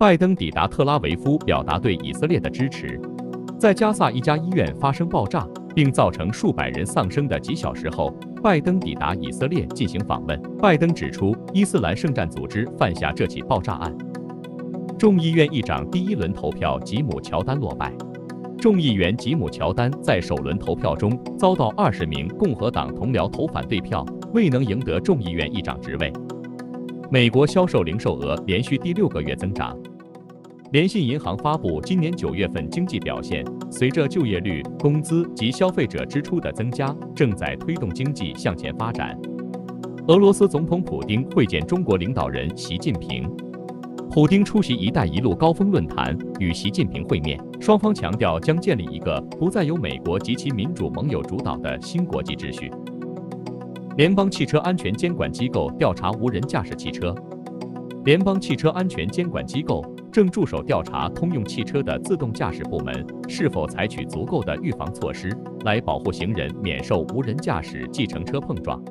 拜登抵达特拉维夫，表达对以色列的支持。在加萨一家医院发生爆炸，并造成数百人丧生的几小时后，拜登抵达以色列进行访问。拜登指出，伊斯兰圣战组织犯下这起爆炸案。众议院议长第一轮投票，吉姆·乔丹落败。众议员吉姆·乔丹在首轮投票中遭到二十名共和党同僚投反对票，未能赢得众议院议长职位。美国销售零售额连续第六个月增长。联信银行发布今年九月份经济表现，随着就业率、工资及消费者支出的增加，正在推动经济向前发展。俄罗斯总统普丁会见中国领导人习近平。普丁出席“一带一路”高峰论坛，与习近平会面，双方强调将建立一个不再由美国及其民主盟友主导的新国际秩序。联邦汽车安全监管机构调查无人驾驶汽车。联邦汽车安全监管机构。正助手调查通用汽车的自动驾驶部门是否采取足够的预防措施，来保护行人免受无人驾驶计程车碰撞。